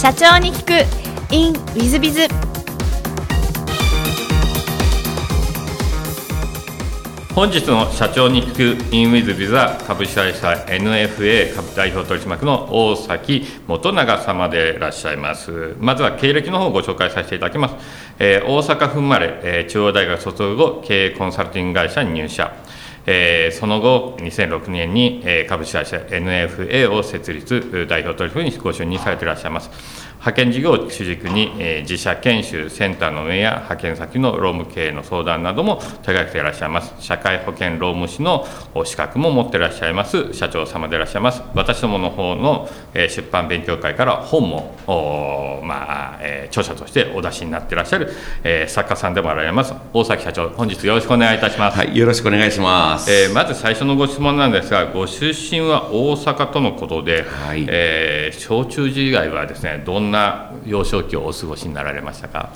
社長に聞く。In ウィズビズ本日の社長に聞く in with ビザ株式会社 NFA 株代表取締役の大崎元永様でいらっしゃいます。まずは経歴の方をご紹介させていただきます、えー大阪府生まれ、えー中央大学卒業後経営コンサルティング会社に入社。えーその後、2006年に、えー株式会社 NFA を設立、代表取締役にご就任されていらっしゃいます。派遣事業を主軸に、えー自社研修、センターの運営や派遣先の労務経営の相談なども手掛けていらっしゃいます。社会保険労務士のお資格も持っていらっしゃいます社長様でいらっしゃいます。私どもの方の、えー出版勉強会から本も、まあえー著者としてお出しになっていらっしゃる、えー作家さんでもあられます大崎社長、本日よろしくお願いいたします。はい、よろしくお願いします。えーまず最初のご質問なんですが、ご出身は大阪とのことで、はいえー小中時以外はですね、どんなな幼少期をお過ごしになられましたか？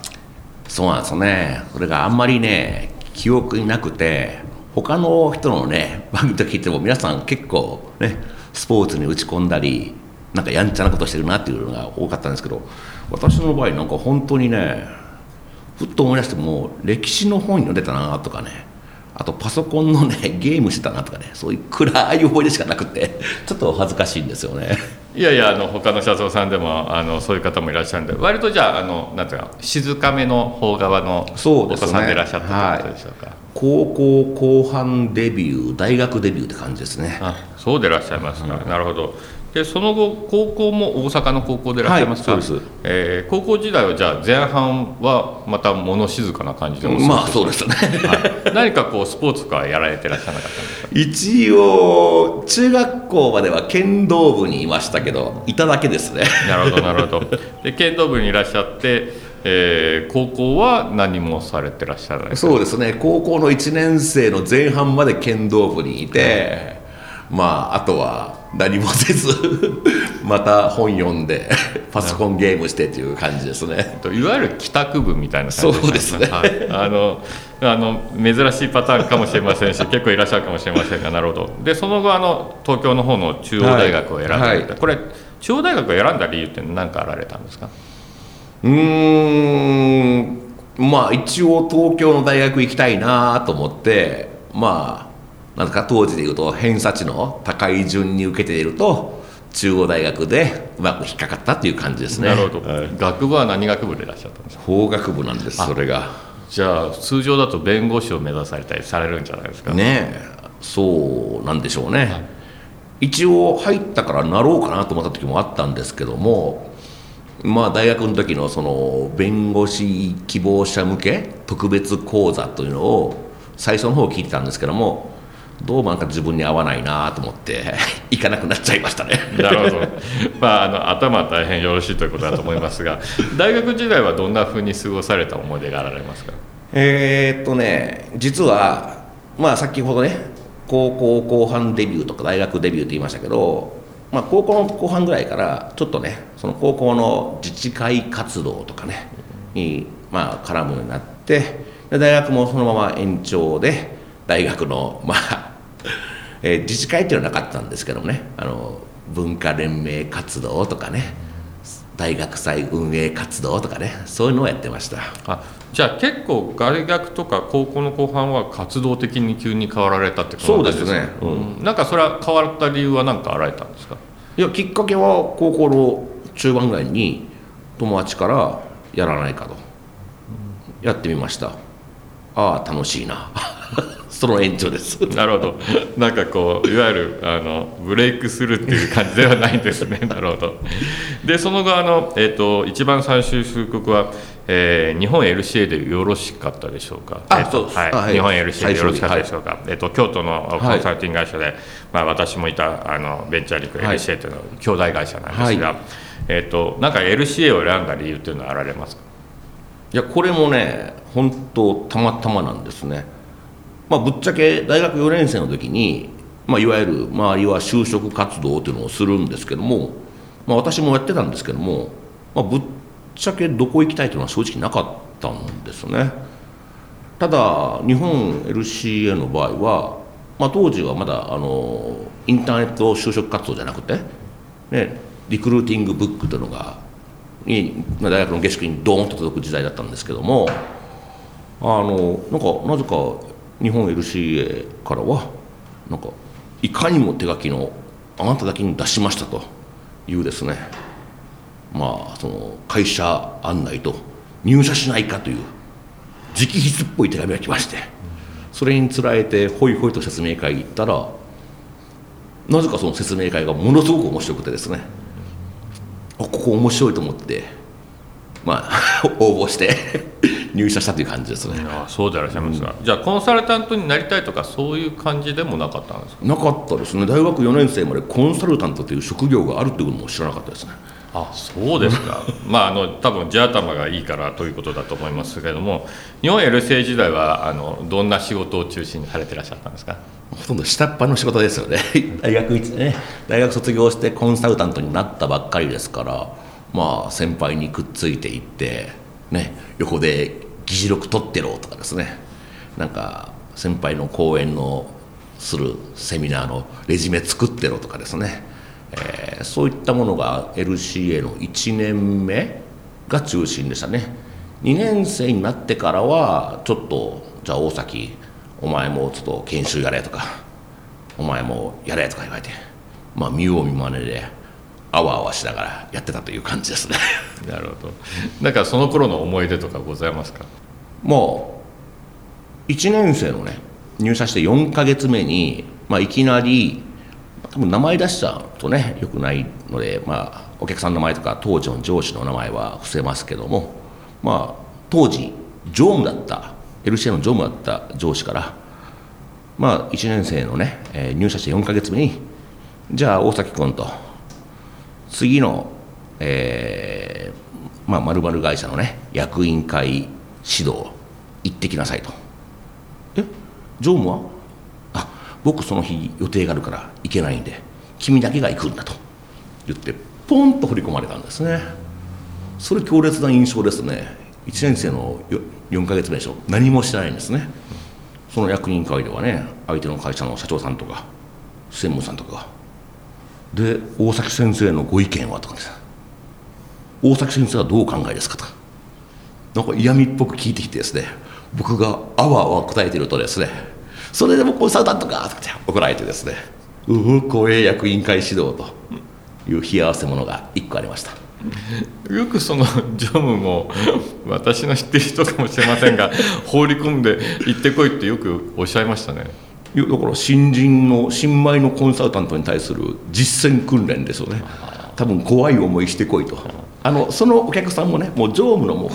そうなんですよね。それがあんまりね、記憶になくて、他の人のね、番組と聞いても皆さん結構ね、スポーツに打ち込んだり、なんかやんちゃなことしてるなっていうのが多かったんですけど、私の場合なんか本当にね、ふっと思い出しても、歴史の本読んでたなとかね、あとパソコンのね、ゲームしてたなとかね、そういう暗い思い出しかなくて、ちょっと恥ずかしいんですよね。いやいや、あの他の社長さんでもあのそういう方もいらっしゃるんで、割とじゃあ、あのなんていうか、静かめの方側のお子さんでいらっしゃったということでしょうか。高校後半デビュー、大学デビューって感じですね。あそうでいらっしゃいますか、なるほど。でその後、高校も大阪の高校でいらっしゃいますか、はいそうです。えー高校時代はじゃあ、前半はまた物静かな感じでまあそうですね。はい、何かこうスポーツとかやられてらっしゃらなかったんですか？一応中学校までは剣道部にいましたけどいただけですね。なるほどなるほど。で剣道部にいらっしゃって、えー高校は何もされてらっしゃらない？そうですね。高校の1年生の前半まで剣道部にいてまああとは何もせず また本読んで パソコンゲームしてっていう感じですね。といわゆる帰宅部みたいな感じそうですね。はい、あのあの珍しいパターンかもしれませんし 結構いらっしゃるかもしれませんがなるほど。でその後あの東京の方の中央大学を選んで、はいはい。これ中央大学を選んだ理由って何かあられたんですか？うーん。まあ一応東京の大学行きたいなと思ってまあなんか当時でいうと偏差値の高い順に受けていると中央大学でうまく引っかかったっていう感じですね。なるほど、はい。学部は何学部でいらっしゃったんですか？法学部なんですそれが。じゃあ通常だと弁護士を目指されたりされるんじゃないですか？ねえ。そうなんでしょうね、一応入ったからなろうかなと思った時もあったんですけどもまあ大学の時のその弁護士希望者向け特別講座というのを最初の方聞いてたんですけどもどうもなんか自分に合わないなと思って 行かなくなっちゃいましたね。なるほど、まあ、あの頭は大変よろしいということだと思いますが 大学時代はどんなふうに過ごされた思い出があられますか？えーっとね実はまあ先ほどね高校後半デビューとか大学デビューって言いましたけど、まあ、高校の後半ぐらいからちょっとねその高校の自治会活動とかねに、まあ、絡むようになってで大学もそのまま延長で大学のまあ、えー自治会っていうのはなかったんですけどもねあの文化連盟活動とかね大学祭運営活動とかねそういうのをやってました。あじゃあ結構大学とか高校の後半は活動的に急に変わられたってことなんそうですね。うん。なんかそれは変わった理由は何かあられたんですか？いやきっかけは高校の中盤ぐらいに友達からやらないかと。やってみました。ああ楽しいな その延長です。なるほど。なんかこういわゆるあのブレイクするっていう感じではないんですね。なるほど。でその後あの、えー、と一番最終収録は、えー日本 LCA でよろしかったでしょうか？あえーとそうです。あはい。はい。日本 LCA でよろしかったでしょうか、えー、と京都のコンサルティング会社で、まあ、私もいたあのベンチャーリクはい。LCA というのは兄弟会社なんですが、はい。えー、となんか LCA を選んだ理由っていうのはあられますか？いやこれもね本当たまたまなんですねまあぶっちゃけ大学4年生の時に、まあ、いわゆる周りは就職活動というのをするんですけども、まあ、私もやってたんですけども、まあ、ぶっちゃけどこ行きたいというのは正直なかったんですね。ただ日本 LCA の場合は、まあ、当時はまだあのインターネット就職活動じゃなくて、ね、リクルーティングブックというのがに大学の下宿にドーンと届く時代だったんですけどもあのなんかなぜか日本 LCA からはなんかいかにも手書きのあなただけに出しましたというですねまあその会社案内と入社しないかという直筆っぽい手紙が来ましてそれにつられてホイホイと説明会行ったらなぜかその説明会がものすごく面白くてですねあここ面白いと思ってまあ 応募して入社したという感じですね。あそうでいらっしゃいますが、じゃあコンサルタントになりたいとかそういう感じでもなかったんですか？なかったですね。大学4年生までコンサルタントという職業があるということも知らなかったですね。あそうですか。まああの多分地頭がいいからということだと思いますけれども日本 LCA 時代はあのどんな仕事を中心にされてらっしゃったんですか？ほとんど下っ端の仕事ですよね。大学一ね大学卒業してコンサルタントになったばっかりですからまあ先輩にくっついていってね横で議事録取ってろとかですね。なんか先輩の講演のするセミナーのレジュメ作ってろとかですね、えーそういったものが LCA の1年目が中心でしたね。2年生になってからはちょっとじゃあ大崎お前もちょっと研修やれとかお前もやれとか言われてまあ見よう見まねであわあわしながらやってたという感じですね。なるほど。なんかその頃の思い出とかございますか？もう1年生のね入社して4ヶ月目に、まあ、いきなり多分名前出しちゃうとねよくないので、まあ、お客さんの名前とか当時の上司の名前は伏せますけども、まあ、当時常務だった LCA の常務だった上司から、まあ、1年生のね、えー入社して4ヶ月目にじゃあ大崎君と次の、えーまあ、〇〇会社のね役員会指導行ってきなさいと。え常務は？あ僕その日予定があるから行けないんで君だけが行くんだと。言ってポンと振り込まれたんですね。それ強烈な印象ですね。1年生の4ヶ月目でしょ。何もしてないんですね。その役員会ではね相手の会社の社長さんとか専務さんとかで大崎先生のご意見はとかです。大崎先生はどうお考えですかとなんか嫌味っぽく聞いてきてですね。僕があわあわ答えてるとですね。それでもコンサルタントかとかって怒られてですね。うふ公営役員会指導という冷や汗ものが1個ありました。よくその常務も私の知ってる人かもしれませんが放り込んで行ってこいってよくおっしゃいましたね。いやだから新人の新米のコンサルタントに対する実践訓練ですよね。多分怖い思いしてこいと。あのそのお客さんもねもう常務のも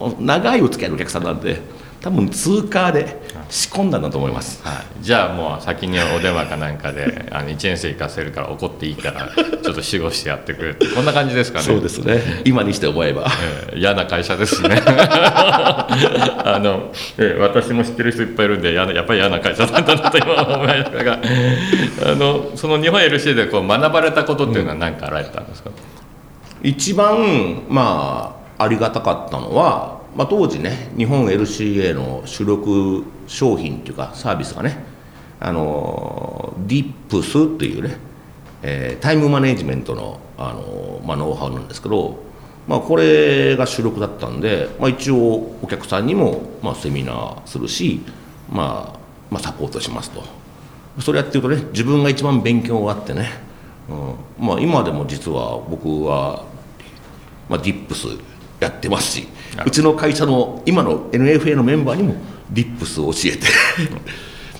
う長いお付き合いのお客さんなんで多分通過で仕込んだんだと思います、はい、じゃあもう先にお電話かなんかで あの1年生行かせるから怒っていいからちょっと守護してやってくれってこんな感じですかね？そうですね。今にして思えば。えー嫌な会社ですね。あの、えー私も知ってる人いっぱいいるんでやなやっぱり嫌な会社なんだなと今思いましたがあのその日本 LC でこう学ばれたことっていうのは何かあられたんですか、一番まあありがたかったのは、まあ、当時ね日本 LCA の主力商品っていうかサービスがねあのディップスっていうね、えータイムマネジメントのあの、まあ、ノウハウなんですけど、まあ、これが主力だったんで、まあ、一応お客さんにも、まあ、セミナーするし、まあまあ、サポートしますと。それやってるとね自分が一番勉強があってね、うんまあ、今でも実は僕はまあ、ディップスやってますしうちの会社の今の NFA のメンバーにもディップスを教えて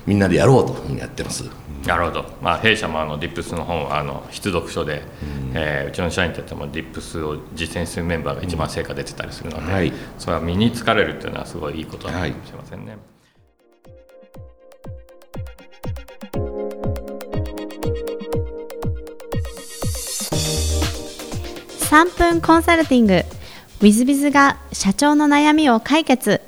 みんなでやろうというふうにやってます。なるほど、まあ、弊社もあのディップスの本あの必読書で、うえーうちの社員たちもディップスを実践するメンバーが一番成果出てたりするので、はい。それは身につかれるっていうのはすごいいいことなのかもしれませんね。3分コンサルティング w i z b i z が社長の悩みを解決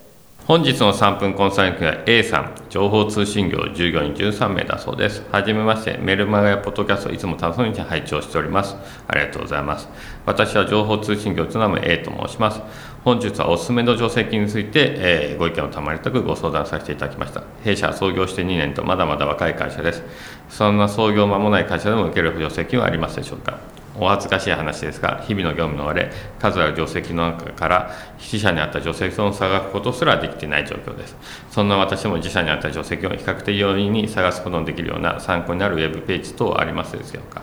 本日の3分コンサルティングは A さん、情報通信業従業員13名だそうです。はじめまして、メルマガやポッドキャストいつも楽しみに拝聴しております。ありがとうございます。私は情報通信業をつなむ A と申します。本日はおすすめの助成金について、えーご意見を賜りたくご相談させていただきました。弊社は創業して2年とまだまだ若い会社です。そんな創業間もない会社でも受ける助成金はありますでしょうか？お恥ずかしい話ですが日々の業務の終われ数ある定石の中から自社にあった定石を探すことすらできていない状況です。そんな私も自社にあった定石を比較的容易に探すことのできるような参考になるウェブページ等ありますでしょうか。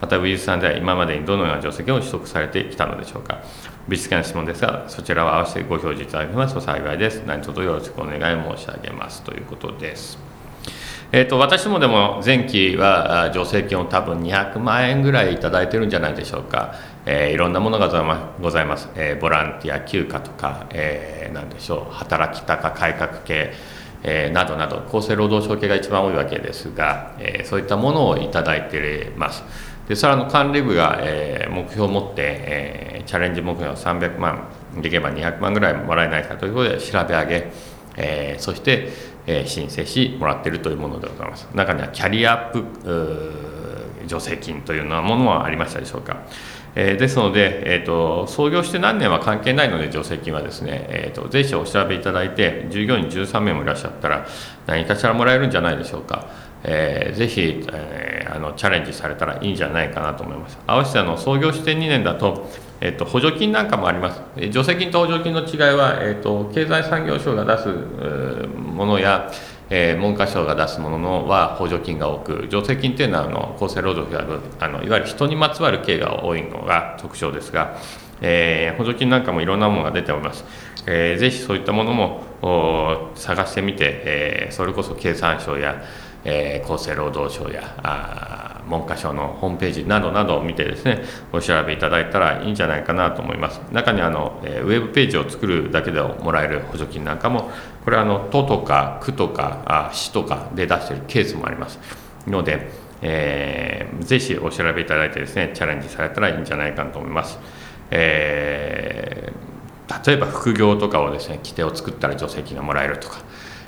またウイルスさんでは今までにどのような定石を取得されてきたのでしょうか。美術系の質問ですがそちらは合わせてご表示いただけますと幸いです。何卒よろしくお願い申し上げます。ということです。えーと、私もでも前期は助成金を多分200万円ぐらい頂いてるんじゃないでしょうか、えー、いろんなものがございます、えー、ボランティア休暇とか、えー、何でしょう。働き方改革系、えー、などなど。厚生労働省系が一番多いわけですが、えー、そういったものを頂いてます。でそれの管理部が、えー、目標を持って、えー、チャレンジ目標300万できれば200万ぐらいもらえないかということで調べ上げ、えー、そしてえ申請しもらっているというものでございます。中にはキャリアアップ助成金というようなものはありましたでしょうか、え、ですので、えーと、創業して何年は関係ないので助成金はですね、えーと、税収をお調べいただいて従業員13名もいらっしゃったら何かしらもらえるんじゃないでしょうか、えー、ぜひ、えー、あのチャレンジされたらいいんじゃないかなと思います合わせてあの創業して2年だとえっと、補助金なんかもあります、助成金と補助金の違いは、えっと、経済産業省が出すものや、えー、文科省が出すもののは補助金が多く、助成金というのはあの厚生労働省があのいわゆる人にまつわる系が多いのが特徴ですが、えー、補助金なんかもいろんなものが出ております。えー、ぜひそういったものも探してみて、えー、それこそ経産省や、えー、厚生労働省やあ文科省のホームページなどなどを見てですねお調べいただいたらいいんじゃないかなと思います。中にあのえウェブページを作るだけでもらえる補助金なんかもこれはあの都とか区とかあ市とかで出しているケースもあります。ので、えー、ぜひお調べいただいてですねチャレンジされたらいいんじゃないかなと思います、えー、例えば副業とかをですね規定を作ったら助成金がもらえるとか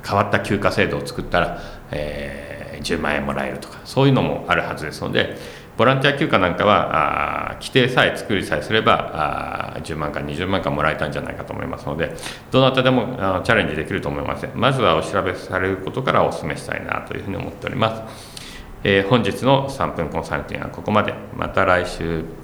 変わった休暇制度を作ったら、えー10万円もらえるとかそういうのもあるはずですのでボランティア休暇なんかはあ規定さえ作りさえすればあ10万か20万かもらえたんじゃないかと思いますのでどなたでもあチャレンジできると思います。まずはお調べされることからお勧めしたいなというふうに思っております、えー、本日の3分コンサルティングはここまで。また来週。